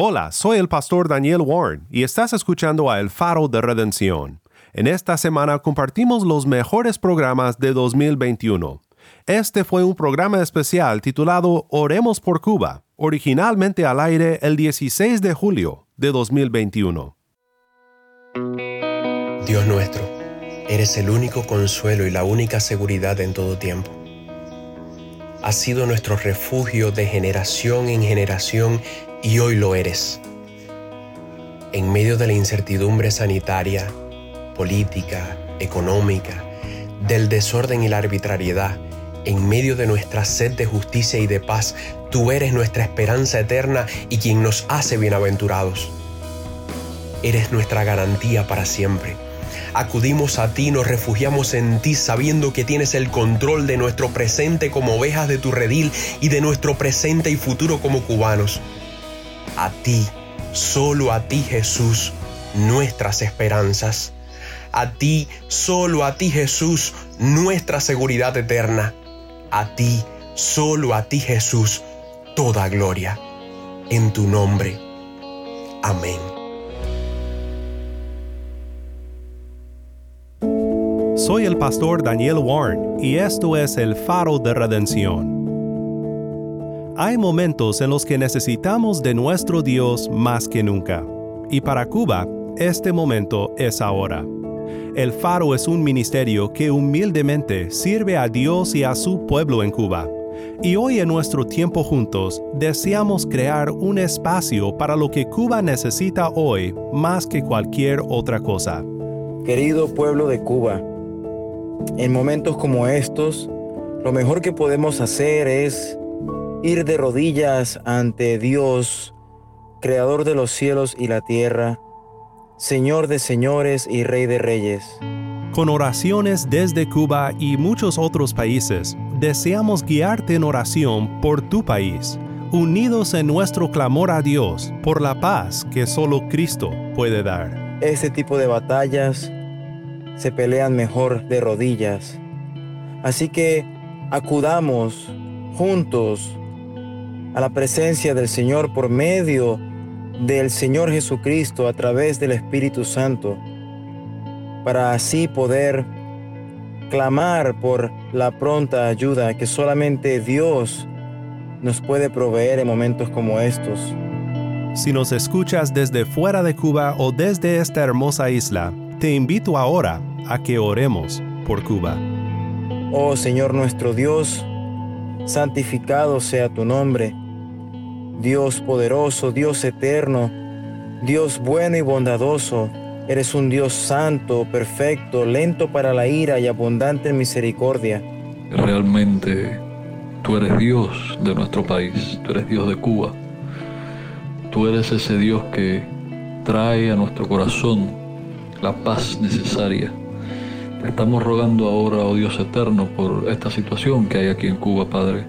Hola, soy el pastor Daniel Warren y estás escuchando a El Faro de Redención. En esta semana compartimos los mejores programas de 2021. Este fue un programa especial titulado Oremos por Cuba, originalmente al aire el 16 de julio de 2021. Dios nuestro, eres el único consuelo y la única seguridad en todo tiempo. Has sido nuestro refugio de generación en generación y hoy lo eres. En medio de la incertidumbre sanitaria, política, económica, del desorden y la arbitrariedad, en medio de nuestra sed de justicia y de paz, tú eres nuestra esperanza eterna y quien nos hace bienaventurados. Eres nuestra garantía para siempre. Acudimos a ti, nos refugiamos en ti sabiendo que tienes el control de nuestro presente como ovejas de tu redil y de nuestro presente y futuro como cubanos. A ti, solo a ti Jesús, nuestras esperanzas. A ti, solo a ti Jesús, nuestra seguridad eterna. A ti, solo a ti Jesús, toda gloria. En tu nombre. Amén. Soy el pastor Daniel Warren y esto es el faro de redención. Hay momentos en los que necesitamos de nuestro Dios más que nunca. Y para Cuba, este momento es ahora. El Faro es un ministerio que humildemente sirve a Dios y a su pueblo en Cuba. Y hoy en nuestro tiempo juntos deseamos crear un espacio para lo que Cuba necesita hoy más que cualquier otra cosa. Querido pueblo de Cuba, en momentos como estos, lo mejor que podemos hacer es ir de rodillas ante Dios, Creador de los cielos y la tierra, Señor de señores y Rey de reyes. Con oraciones desde Cuba y muchos otros países, deseamos guiarte en oración por tu país, unidos en nuestro clamor a Dios por la paz que solo Cristo puede dar. Este tipo de batallas se pelean mejor de rodillas. Así que acudamos juntos a la presencia del Señor por medio del Señor Jesucristo a través del Espíritu Santo, para así poder clamar por la pronta ayuda que solamente Dios nos puede proveer en momentos como estos. Si nos escuchas desde fuera de Cuba o desde esta hermosa isla, te invito ahora a que oremos por Cuba. Oh Señor nuestro Dios, santificado sea tu nombre Dios poderoso, Dios eterno, Dios bueno y bondadoso. Eres un Dios santo, perfecto, lento para la ira y abundante en misericordia. Realmente tú eres Dios de nuestro país, tú eres Dios de Cuba. Tú eres ese Dios que trae a nuestro corazón la paz necesaria. Te estamos rogando ahora, oh Dios eterno, por esta situación que hay aquí en Cuba, Padre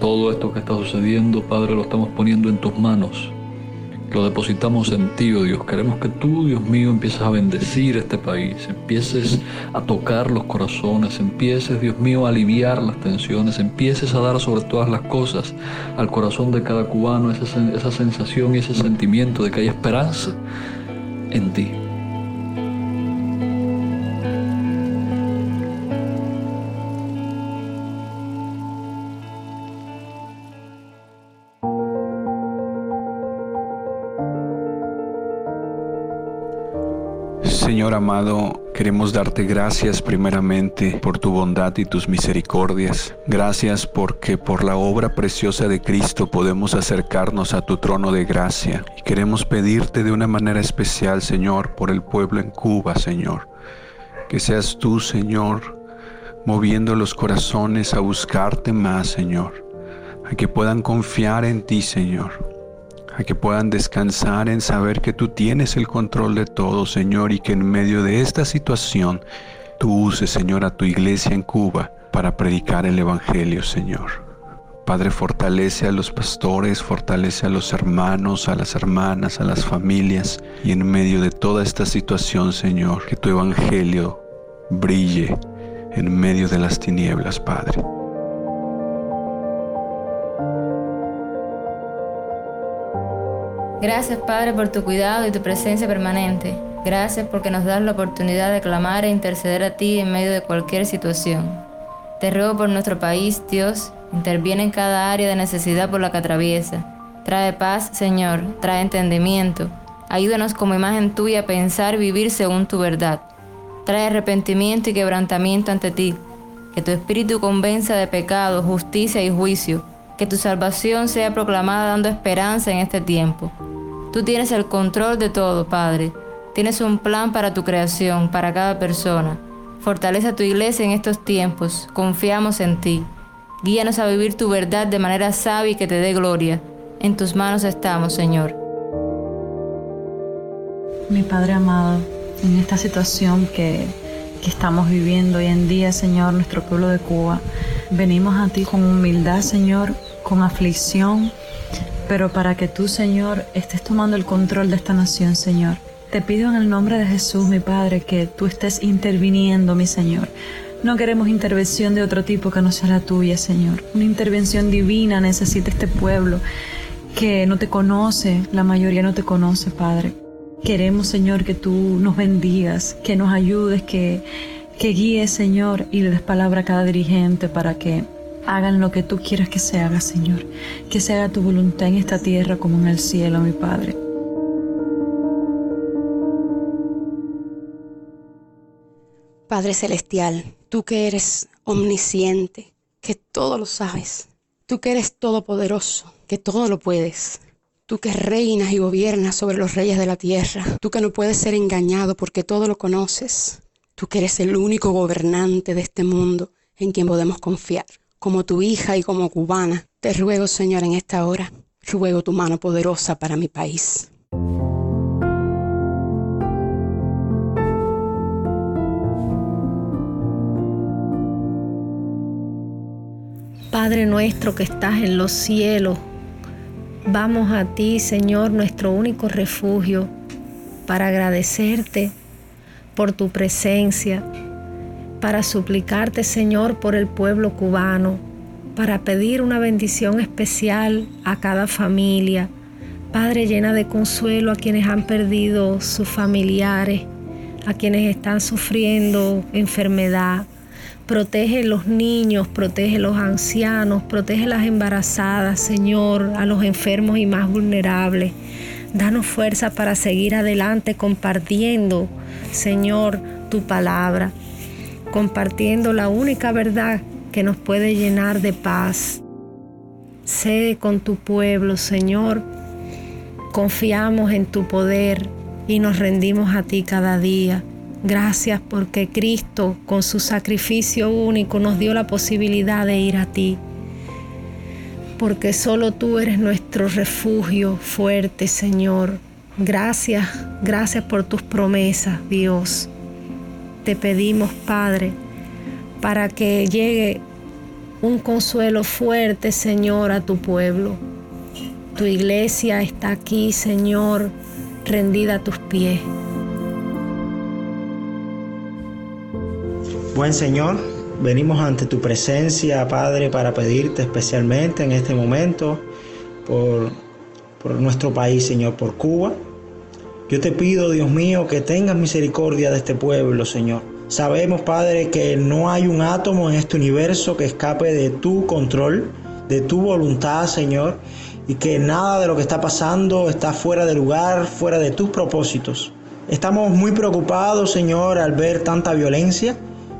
todo esto que está sucediendo, Padre, lo estamos poniendo en tus manos. Lo depositamos en ti, oh Dios. Queremos que tú, Dios mío, empieces a bendecir este país, empieces a tocar los corazones, empieces, Dios mío, a aliviar las tensiones, empieces a dar sobre todas las cosas al corazón de cada cubano esa, esa sensación y ese sentimiento de que hay esperanza en ti. Amado, queremos darte gracias primeramente por tu bondad y tus misericordias. Gracias porque por la obra preciosa de Cristo podemos acercarnos a tu trono de gracia. Y queremos pedirte de una manera especial, Señor, por el pueblo en Cuba, Señor. Que seas tú, Señor, moviendo los corazones a buscarte más, Señor. A que puedan confiar en ti, Señor que puedan descansar en saber que tú tienes el control de todo, Señor, y que en medio de esta situación tú uses, Señor, a tu iglesia en Cuba para predicar el Evangelio, Señor. Padre, fortalece a los pastores, fortalece a los hermanos, a las hermanas, a las familias, y en medio de toda esta situación, Señor, que tu Evangelio brille en medio de las tinieblas, Padre. Gracias Padre por tu cuidado y tu presencia permanente. Gracias porque nos das la oportunidad de clamar e interceder a ti en medio de cualquier situación. Te ruego por nuestro país, Dios, interviene en cada área de necesidad por la que atraviesa. Trae paz, Señor, trae entendimiento. Ayúdanos como imagen tuya a pensar vivir según tu verdad. Trae arrepentimiento y quebrantamiento ante ti. Que tu espíritu convenza de pecado, justicia y juicio. Que tu salvación sea proclamada dando esperanza en este tiempo. Tú tienes el control de todo, Padre. Tienes un plan para tu creación, para cada persona. Fortalece a tu iglesia en estos tiempos. Confiamos en ti. Guíanos a vivir tu verdad de manera sabia y que te dé gloria. En tus manos estamos, Señor. Mi Padre amado, en esta situación que, que estamos viviendo hoy en día, Señor, nuestro pueblo de Cuba, venimos a ti con humildad, Señor, con aflicción pero para que tú, Señor, estés tomando el control de esta nación, Señor. Te pido en el nombre de Jesús, mi Padre, que tú estés interviniendo, mi Señor. No queremos intervención de otro tipo que no sea la tuya, Señor. Una intervención divina necesita este pueblo que no te conoce, la mayoría no te conoce, Padre. Queremos, Señor, que tú nos bendigas, que nos ayudes, que, que guíes, Señor, y le des palabra a cada dirigente para que hagan lo que tú quieras que se haga, Señor. Que se haga tu voluntad en esta tierra como en el cielo, mi Padre. Padre Celestial, tú que eres omnisciente, que todo lo sabes, tú que eres todopoderoso, que todo lo puedes, tú que reinas y gobiernas sobre los reyes de la tierra, tú que no puedes ser engañado porque todo lo conoces, tú que eres el único gobernante de este mundo en quien podemos confiar como tu hija y como cubana, te ruego, Señor, en esta hora, ruego tu mano poderosa para mi país. Padre nuestro que estás en los cielos, vamos a ti, Señor, nuestro único refugio, para agradecerte por tu presencia, para suplicarte, Señor, por el pueblo cubano, para pedir una bendición especial a cada familia. Padre, llena de consuelo a quienes han perdido sus familiares, a quienes están sufriendo enfermedad. Protege los niños, protege los ancianos, protege las embarazadas, Señor, a los enfermos y más vulnerables. Danos fuerza para seguir adelante compartiendo, Señor, tu palabra compartiendo la única verdad que nos puede llenar de paz. Sé con tu pueblo, Señor. Confiamos en tu poder y nos rendimos a ti cada día. Gracias porque Cristo con su sacrificio único nos dio la posibilidad de ir a ti. Porque solo tú eres nuestro refugio fuerte, Señor. Gracias, gracias por tus promesas, Dios te pedimos, Padre, para que llegue un consuelo fuerte, Señor, a tu pueblo. Tu iglesia está aquí, Señor, rendida a tus pies. Buen Señor, venimos ante tu presencia, Padre, para pedirte especialmente en este momento por, por nuestro país, Señor, por Cuba yo te pido, Dios mío, que tengas misericordia de este pueblo, Señor. Sabemos, Padre, que no hay un átomo en este universo que escape de tu control, de tu voluntad, Señor, y que nada de lo que está pasando está fuera de lugar, fuera de tus propósitos. Estamos muy preocupados, Señor, al ver tanta violencia,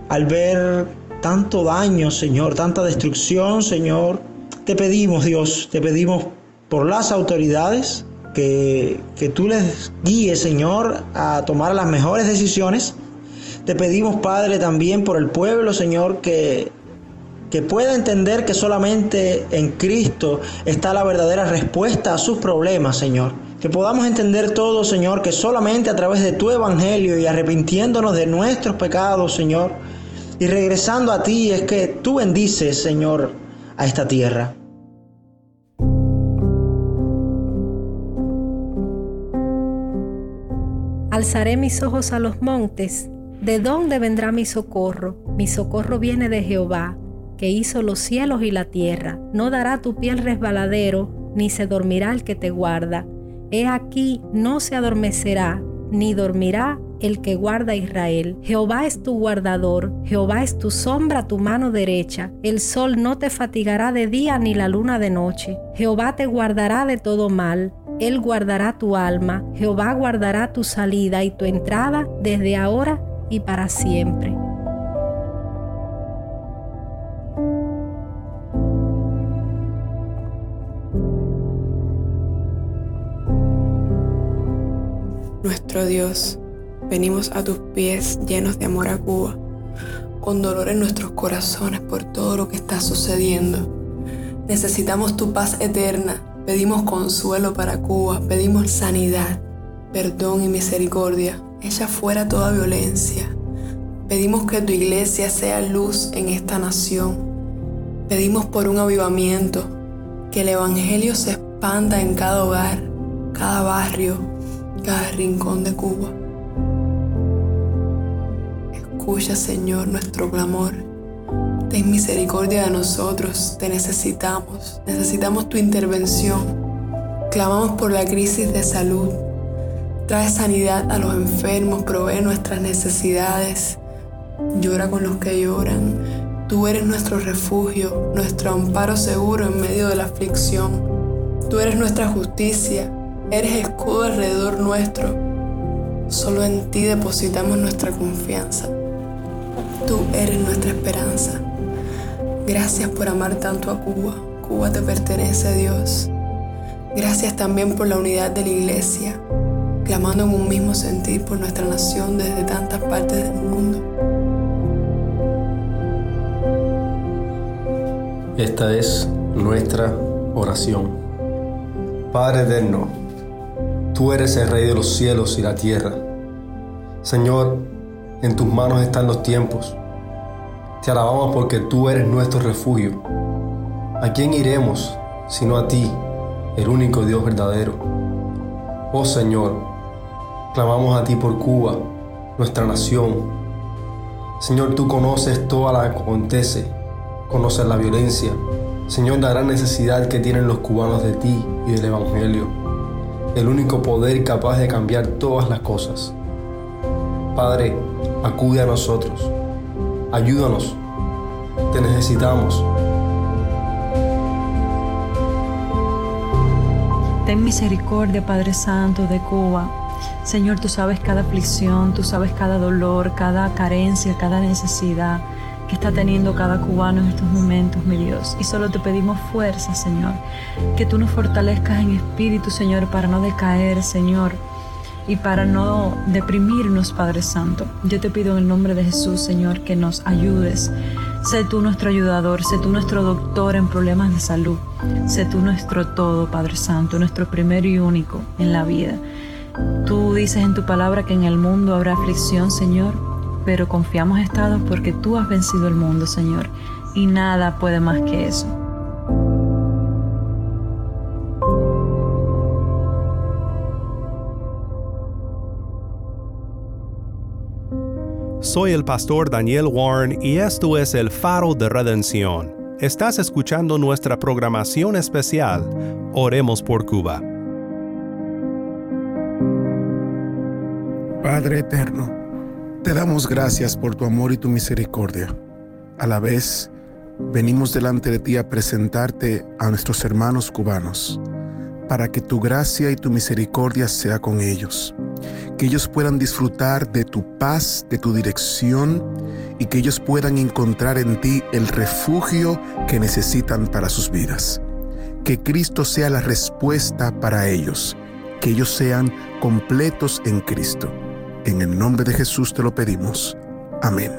al ver tanto daño, Señor, tanta destrucción, Señor. Te pedimos, Dios, te pedimos por las autoridades, que, tú les guíes, Señor, a tomar las mejores decisiones. Te pedimos, Padre, también por el pueblo, Señor, que, que pueda entender que solamente en Cristo está la verdadera respuesta a sus problemas, Señor. Que podamos entender todo, Señor, que solamente a través de tu evangelio y arrepintiéndonos de nuestros pecados, Señor, y regresando a ti es que tú bendices, Señor, a esta tierra. Alzaré mis ojos a los montes. ¿De dónde vendrá mi socorro? Mi socorro viene de Jehová, que hizo los cielos y la tierra. No dará tu piel resbaladero, ni se dormirá el que te guarda. He aquí no se adormecerá, ni dormirá el que guarda a Israel. Jehová es tu guardador, Jehová es tu sombra, tu mano derecha. El sol no te fatigará de día ni la luna de noche. Jehová te guardará de todo mal. Él guardará tu alma. Jehová guardará tu salida y tu entrada desde ahora y para siempre. Nuestro Dios, venimos a tus pies llenos de amor a Cuba, con dolor en nuestros corazones por todo lo que está sucediendo. Necesitamos tu paz eterna, pedimos consuelo para Cuba, pedimos sanidad, perdón y misericordia, echa fuera toda violencia. Pedimos que tu iglesia sea luz en esta nación. Pedimos por un avivamiento, que el Evangelio se expanda en cada hogar, cada barrio, cada rincón de Cuba. Escucha, Señor, nuestro clamor. Ten misericordia de nosotros, te necesitamos, necesitamos tu intervención. Clamamos por la crisis de salud. Trae sanidad a los enfermos, provee nuestras necesidades. Llora con los que lloran. Tú eres nuestro refugio, nuestro amparo seguro en medio de la aflicción. Tú eres nuestra justicia, Eres escudo alrededor nuestro. Solo en ti depositamos nuestra confianza. Tú eres nuestra esperanza. Gracias por amar tanto a Cuba. Cuba te pertenece, Dios. Gracias también por la unidad de la iglesia, clamando en un mismo sentir por nuestra nación desde tantas partes del mundo. Esta es nuestra oración. Padre eterno, Tú eres el Rey de los cielos y la tierra. Señor, en tus manos están los tiempos. Te alabamos porque tú eres nuestro refugio. ¿A quién iremos sino a ti, el único Dios verdadero? Oh Señor, clamamos a ti por Cuba, nuestra nación. Señor, tú conoces toda la que acontece, conoces la violencia. Señor, la gran necesidad que tienen los cubanos de ti y del Evangelio el único poder capaz de cambiar todas las cosas. Padre, acude a nosotros, ayúdanos, te necesitamos. Ten misericordia, Padre Santo, de Cuba. Señor, tú sabes cada aflicción, tú sabes cada dolor, cada carencia, cada necesidad que está teniendo cada cubano en estos momentos, mi Dios. Y solo te pedimos fuerza, Señor. Que tú nos fortalezcas en espíritu, Señor, para no decaer, Señor. Y para no deprimirnos, Padre Santo. Yo te pido en el nombre de Jesús, Señor, que nos ayudes. Sé tú nuestro ayudador, sé tú nuestro doctor en problemas de salud. Sé tú nuestro todo, Padre Santo, nuestro primero y único en la vida. Tú dices en tu palabra que en el mundo habrá aflicción, Señor, pero confiamos estados porque tú has vencido el mundo, Señor, y nada puede más que eso. Soy el pastor Daniel Warren y esto es el faro de redención. Estás escuchando nuestra programación especial. Oremos por Cuba. Padre eterno, te damos gracias por tu amor y tu misericordia. A la vez, venimos delante de ti a presentarte a nuestros hermanos cubanos, para que tu gracia y tu misericordia sea con ellos, que ellos puedan disfrutar de tu paz, de tu dirección, y que ellos puedan encontrar en ti el refugio que necesitan para sus vidas. Que Cristo sea la respuesta para ellos, que ellos sean completos en Cristo en el nombre de Jesús te lo pedimos. Amén.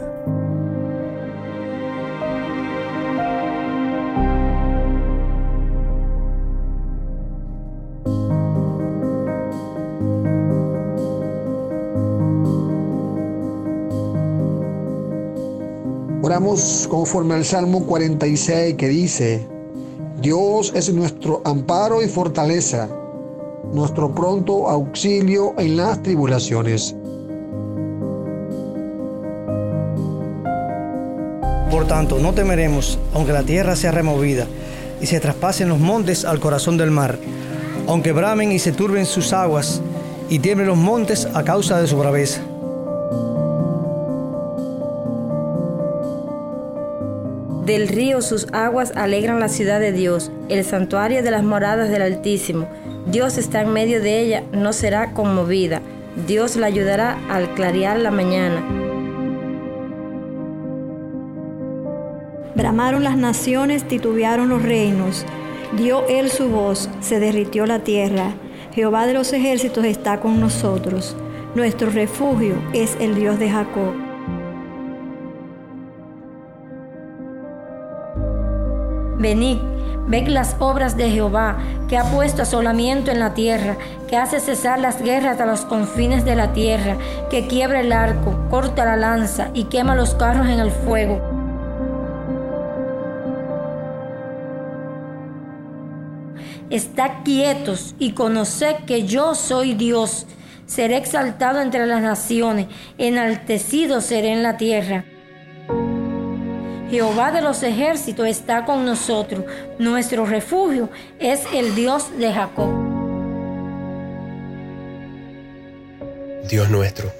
Oramos conforme al Salmo 46 que dice, Dios es nuestro amparo y fortaleza, nuestro pronto auxilio en las tribulaciones. Por tanto, no temeremos, aunque la tierra sea removida y se traspasen los montes al corazón del mar, aunque bramen y se turben sus aguas, y tiemblen los montes a causa de su braveza. Del río sus aguas alegran la ciudad de Dios, el santuario de las moradas del Altísimo. Dios está en medio de ella, no será conmovida. Dios la ayudará al clarear la mañana. Bramaron las naciones, titubearon los reinos. Dio él su voz, se derritió la tierra. Jehová de los ejércitos está con nosotros. Nuestro refugio es el Dios de Jacob. Venid, ved las obras de Jehová, que ha puesto asolamiento en la tierra, que hace cesar las guerras a los confines de la tierra, que quiebra el arco, corta la lanza y quema los carros en el fuego. Estad quietos y conoced que yo soy Dios. Seré exaltado entre las naciones, enaltecido seré en la tierra. Jehová de los ejércitos está con nosotros. Nuestro refugio es el Dios de Jacob. Dios nuestro,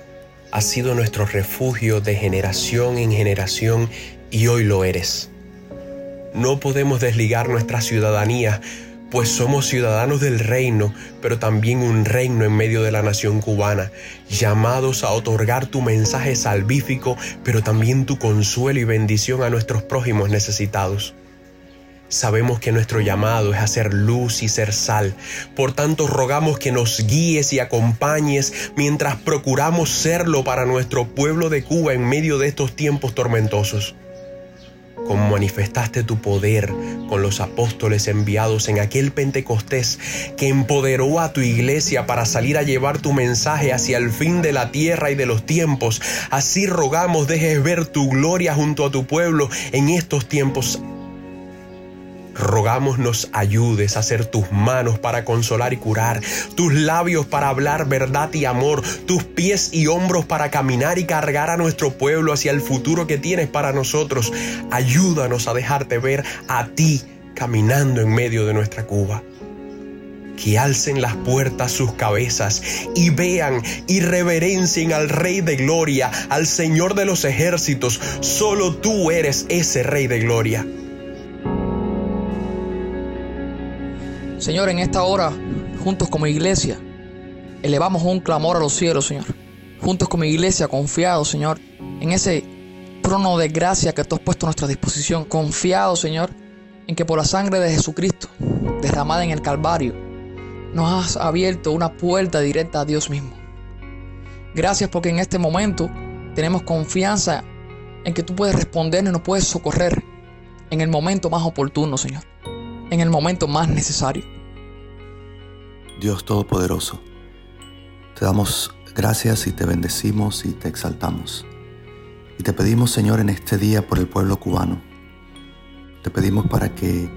has sido nuestro refugio de generación en generación y hoy lo eres. No podemos desligar nuestra ciudadanía pues somos ciudadanos del reino, pero también un reino en medio de la nación cubana, llamados a otorgar tu mensaje salvífico, pero también tu consuelo y bendición a nuestros prójimos necesitados. Sabemos que nuestro llamado es hacer luz y ser sal. Por tanto, rogamos que nos guíes y acompañes mientras procuramos serlo para nuestro pueblo de Cuba en medio de estos tiempos tormentosos como manifestaste tu poder con los apóstoles enviados en aquel Pentecostés que empoderó a tu iglesia para salir a llevar tu mensaje hacia el fin de la tierra y de los tiempos. Así rogamos dejes ver tu gloria junto a tu pueblo en estos tiempos Rogamos nos ayudes a hacer tus manos para consolar y curar, tus labios para hablar verdad y amor, tus pies y hombros para caminar y cargar a nuestro pueblo hacia el futuro que tienes para nosotros. Ayúdanos a dejarte ver a ti caminando en medio de nuestra Cuba que alcen las puertas sus cabezas y vean y reverencien al Rey de Gloria, al Señor de los ejércitos. Solo tú eres ese Rey de Gloria. Señor, en esta hora, juntos como iglesia, elevamos un clamor a los cielos, Señor. Juntos como iglesia, confiados, Señor, en ese trono de gracia que tú has puesto a nuestra disposición. Confiados, Señor, en que por la sangre de Jesucristo, derramada en el Calvario, nos has abierto una puerta directa a Dios mismo. Gracias porque en este momento tenemos confianza en que tú puedes respondernos y nos puedes socorrer en el momento más oportuno, Señor en el momento más necesario. Dios Todopoderoso, te damos gracias y te bendecimos y te exaltamos. Y te pedimos, Señor, en este día por el pueblo cubano. Te pedimos para que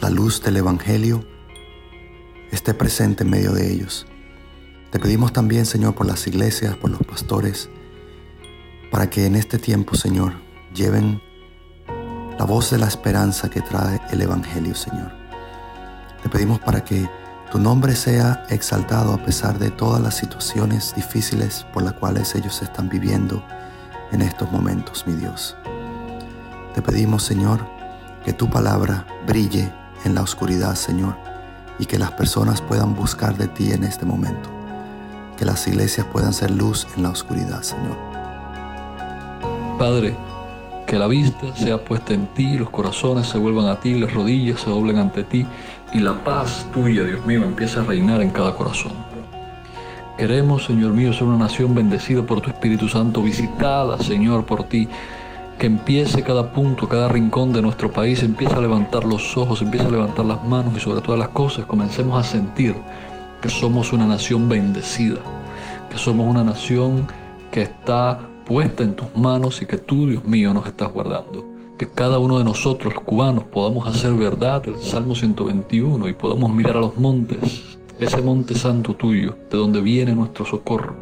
la luz del Evangelio esté presente en medio de ellos. Te pedimos también, Señor, por las iglesias, por los pastores, para que en este tiempo, Señor, lleven la voz de la esperanza que trae el Evangelio, Señor. Te pedimos para que tu nombre sea exaltado a pesar de todas las situaciones difíciles por las cuales ellos están viviendo en estos momentos, mi Dios. Te pedimos, Señor, que tu palabra brille en la oscuridad, Señor, y que las personas puedan buscar de ti en este momento. Que las iglesias puedan ser luz en la oscuridad, Señor. Padre, que la vista sea puesta en ti, los corazones se vuelvan a ti, las rodillas se doblen ante ti y la paz tuya, Dios mío, empiece a reinar en cada corazón. Queremos, Señor mío, ser una nación bendecida por tu Espíritu Santo, visitada, Señor, por ti. Que empiece cada punto, cada rincón de nuestro país, empiece a levantar los ojos, empiece a levantar las manos y sobre todas las cosas comencemos a sentir que somos una nación bendecida, que somos una nación que está puesta en tus manos y que tú, Dios mío, nos estás guardando. Que cada uno de nosotros, los cubanos, podamos hacer verdad el Salmo 121 y podamos mirar a los montes, ese monte santo tuyo, de donde viene nuestro socorro,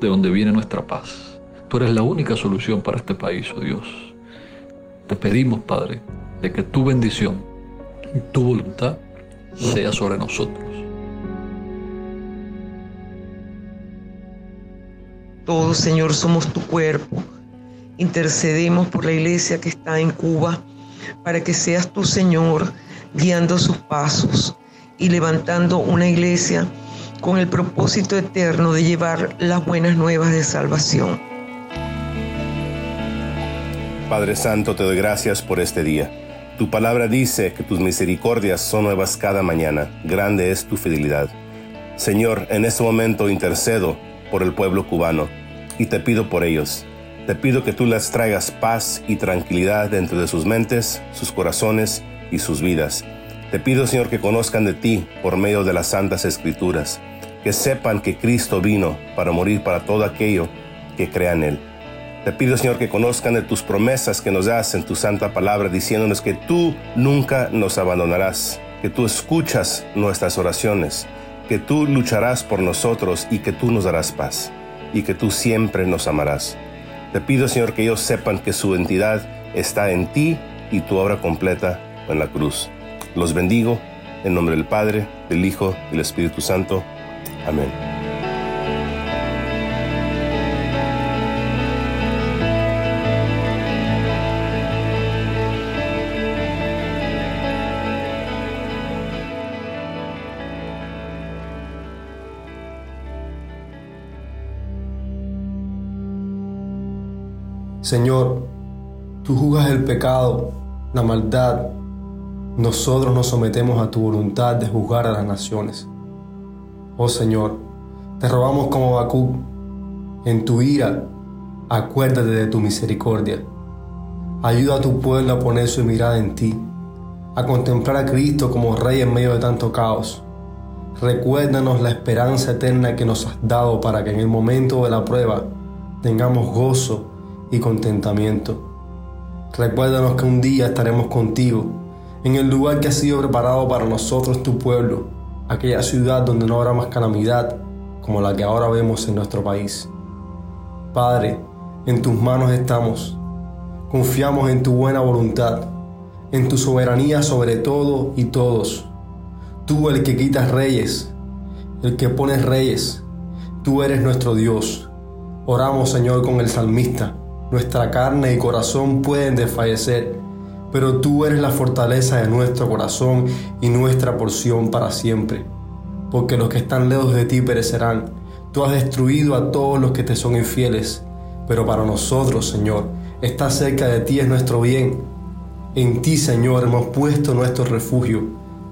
de donde viene nuestra paz. Tú eres la única solución para este país, oh Dios. Te pedimos, Padre, de que tu bendición y tu voluntad sea sobre nosotros. Todos, Señor, somos tu cuerpo. Intercedemos por la iglesia que está en Cuba para que seas tu Señor guiando sus pasos y levantando una iglesia con el propósito eterno de llevar las buenas nuevas de salvación. Padre Santo, te doy gracias por este día. Tu palabra dice que tus misericordias son nuevas cada mañana. Grande es tu fidelidad. Señor, en este momento intercedo por el pueblo cubano y te pido por ellos. Te pido que tú les traigas paz y tranquilidad dentro de sus mentes, sus corazones y sus vidas. Te pido, Señor, que conozcan de ti por medio de las santas escrituras, que sepan que Cristo vino para morir para todo aquello que crea en Él. Te pido, Señor, que conozcan de tus promesas que nos das en tu santa palabra, diciéndonos que tú nunca nos abandonarás, que tú escuchas nuestras oraciones, que tú lucharás por nosotros y que tú nos darás paz, y que tú siempre nos amarás. Te pido, Señor, que ellos sepan que su entidad está en ti y tu obra completa en la cruz. Los bendigo en nombre del Padre, del Hijo y del Espíritu Santo. Amén. Señor, tú juzgas el pecado, la maldad. Nosotros nos sometemos a tu voluntad de juzgar a las naciones. Oh Señor, te robamos como Bakú. En tu ira, acuérdate de tu misericordia. Ayuda a tu pueblo a poner su mirada en ti, a contemplar a Cristo como Rey en medio de tanto caos. Recuérdanos la esperanza eterna que nos has dado para que en el momento de la prueba tengamos gozo y contentamiento. Recuérdanos que un día estaremos contigo, en el lugar que ha sido preparado para nosotros tu pueblo, aquella ciudad donde no habrá más calamidad como la que ahora vemos en nuestro país. Padre, en tus manos estamos. Confiamos en tu buena voluntad, en tu soberanía sobre todo y todos. Tú el que quitas reyes, el que pones reyes, tú eres nuestro Dios. Oramos Señor con el salmista nuestra carne y corazón pueden desfallecer, pero tú eres la fortaleza de nuestro corazón y nuestra porción para siempre. Porque los que están lejos de ti perecerán. Tú has destruido a todos los que te son infieles, pero para nosotros, Señor, estar cerca de ti es nuestro bien. En ti, Señor, hemos puesto nuestro refugio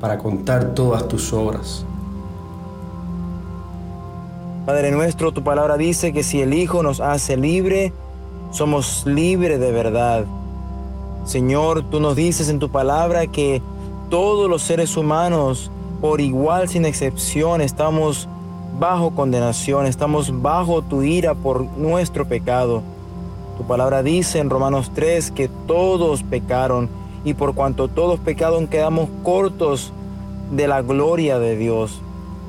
para contar todas tus obras. Padre nuestro, tu palabra dice que si el Hijo nos hace libre, somos libres de verdad. Señor, tú nos dices en tu palabra que todos los seres humanos, por igual sin excepción, estamos bajo condenación, estamos bajo tu ira por nuestro pecado. Tu palabra dice en Romanos 3 que todos pecaron y por cuanto todos pecaron quedamos cortos de la gloria de Dios.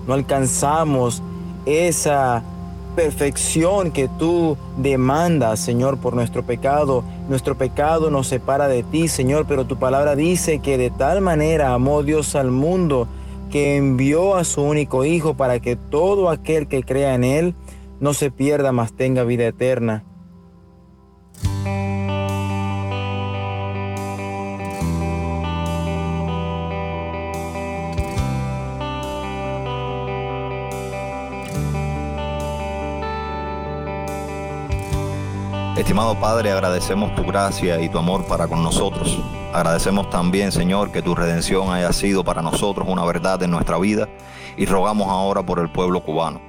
No alcanzamos esa perfección que tú demandas, Señor, por nuestro pecado. Nuestro pecado nos separa de ti, Señor, pero tu palabra dice que de tal manera amó Dios al mundo que envió a su único Hijo para que todo aquel que crea en Él no se pierda, mas tenga vida eterna. Estimado Padre, agradecemos tu gracia y tu amor para con nosotros. Agradecemos también, Señor, que tu redención haya sido para nosotros una verdad en nuestra vida y rogamos ahora por el pueblo cubano.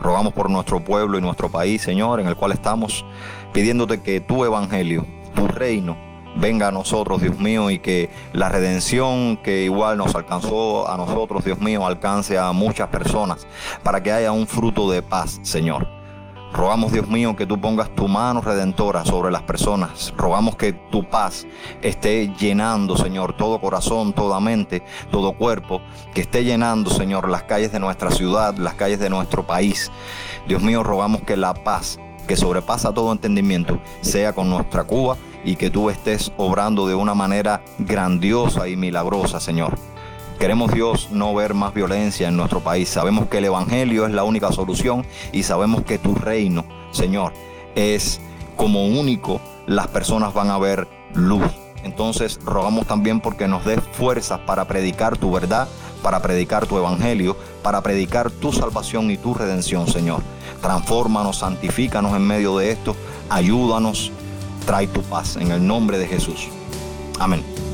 Rogamos por nuestro pueblo y nuestro país, Señor, en el cual estamos, pidiéndote que tu evangelio, tu reino, venga a nosotros, Dios mío, y que la redención que igual nos alcanzó a nosotros, Dios mío, alcance a muchas personas, para que haya un fruto de paz, Señor. Rogamos, Dios mío, que tú pongas tu mano redentora sobre las personas. Rogamos que tu paz esté llenando, Señor, todo corazón, toda mente, todo cuerpo. Que esté llenando, Señor, las calles de nuestra ciudad, las calles de nuestro país. Dios mío, rogamos que la paz que sobrepasa todo entendimiento sea con nuestra Cuba y que tú estés obrando de una manera grandiosa y milagrosa, Señor. Queremos Dios no ver más violencia en nuestro país. Sabemos que el Evangelio es la única solución y sabemos que tu reino Señor, es como único las personas van a ver luz. Entonces rogamos también porque nos des fuerzas para predicar tu verdad, para predicar tu evangelio, para predicar tu salvación y tu redención, Señor. Transfórmanos, santifícanos en medio de esto, ayúdanos, trae tu paz en el nombre de Jesús. Amén.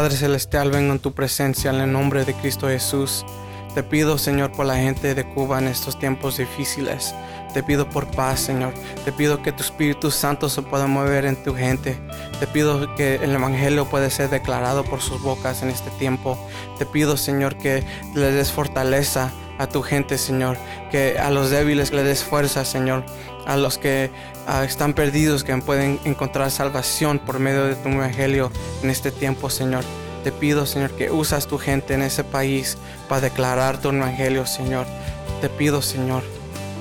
Padre Celestial, vengo en tu presencia en el nombre de Cristo Jesús. Te pido, Señor, por la gente de Cuba en estos tiempos difíciles. Te pido por paz, Señor. Te pido que tu Espíritu Santo se pueda mover en tu gente. Te pido que el Evangelio pueda ser declarado por sus bocas en este tiempo. Te pido, Señor, que le des fortaleza a tu gente, Señor. Que a los débiles le des fuerza, Señor. A los que ah, están perdidos, que pueden encontrar salvación por medio de tu Evangelio en este tiempo, Señor. Te pido, Señor, que usas tu gente en ese país para declarar tu Evangelio, Señor. Te pido, Señor,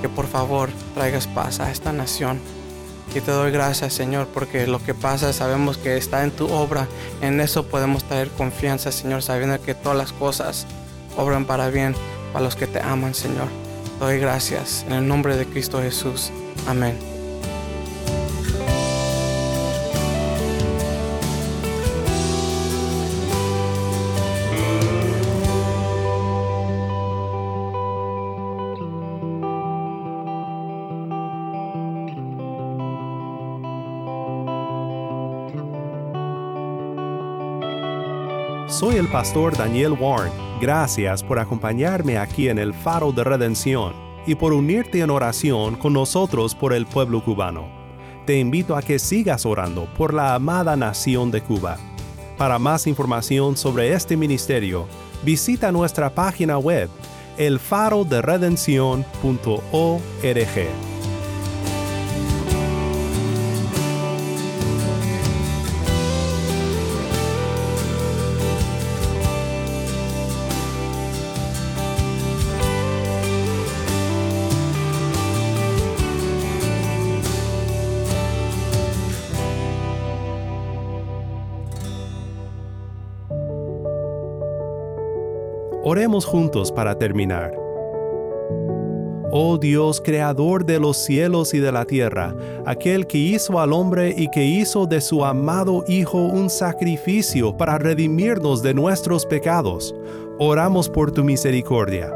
que por favor traigas paz a esta nación. Y te doy gracias, Señor, porque lo que pasa sabemos que está en tu obra. En eso podemos traer confianza, Señor, sabiendo que todas las cosas obran para bien para los que te aman, Señor. Doy gracias en el nombre de Cristo Jesús. Amén. Soy el pastor Daniel Warren. Gracias por acompañarme aquí en el Faro de Redención y por unirte en oración con nosotros por el pueblo cubano. Te invito a que sigas orando por la amada nación de Cuba. Para más información sobre este ministerio, visita nuestra página web elfaroderedención.org. Juntos para terminar. Oh Dios, creador de los cielos y de la tierra, aquel que hizo al hombre y que hizo de su amado Hijo un sacrificio para redimirnos de nuestros pecados, oramos por tu misericordia.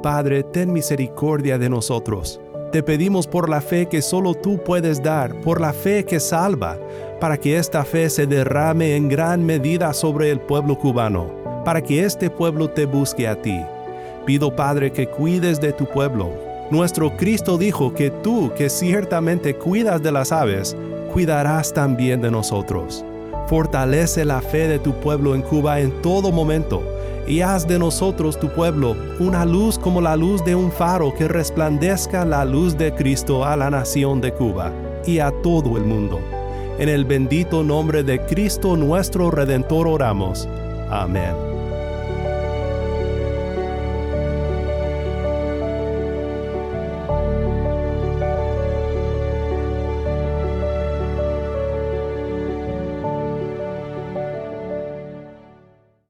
Padre, ten misericordia de nosotros. Te pedimos por la fe que solo tú puedes dar, por la fe que salva, para que esta fe se derrame en gran medida sobre el pueblo cubano, para que este pueblo te busque a ti. Pido, Padre, que cuides de tu pueblo. Nuestro Cristo dijo que tú, que ciertamente cuidas de las aves, cuidarás también de nosotros. Fortalece la fe de tu pueblo en Cuba en todo momento y haz de nosotros, tu pueblo, una luz como la luz de un faro que resplandezca la luz de Cristo a la nación de Cuba y a todo el mundo. En el bendito nombre de Cristo nuestro Redentor oramos. Amén.